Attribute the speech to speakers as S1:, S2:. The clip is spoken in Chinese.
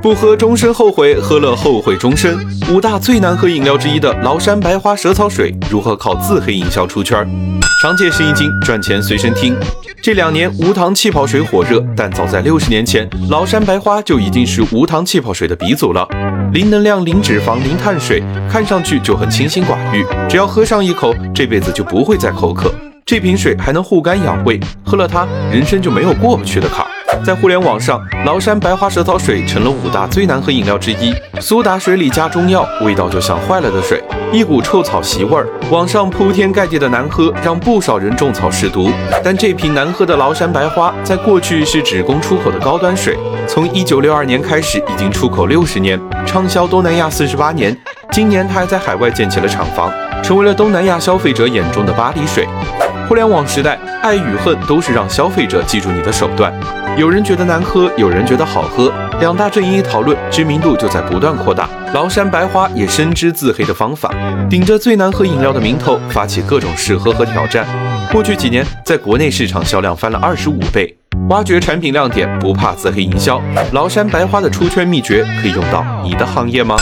S1: 不喝终身后悔，喝了后悔终身。五大最难喝饮料之一的崂山白花蛇草水，如何靠自黑营销出圈？商界生意经，赚钱随身听。这两年无糖气泡水火热，但早在六十年前，崂山白花就已经是无糖气泡水的鼻祖了。零能量、零脂肪、零碳水，看上去就很清心寡欲，只要喝上一口，这辈子就不会再口渴。这瓶水还能护肝养胃，喝了它，人生就没有过不去的坎。在互联网上，崂山白花蛇草水成了五大最难喝饮料之一。苏打水里加中药，味道就像坏了的水，一股臭草席味儿。网上铺天盖地的难喝，让不少人种草试毒。但这瓶难喝的崂山白花，在过去是只供出口的高端水，从一九六二年开始，已经出口六十年，畅销东南亚四十八年。今年，它还在海外建起了厂房，成为了东南亚消费者眼中的巴黎水。互联网时代，爱与恨都是让消费者记住你的手段。有人觉得难喝，有人觉得好喝，两大阵营一讨论，知名度就在不断扩大。崂山白花也深知自黑的方法，顶着最难喝饮料的名头，发起各种试喝和挑战。过去几年，在国内市场销量翻了二十五倍。挖掘产品亮点，不怕自黑营销。崂山白花的出圈秘诀，可以用到你的行业吗？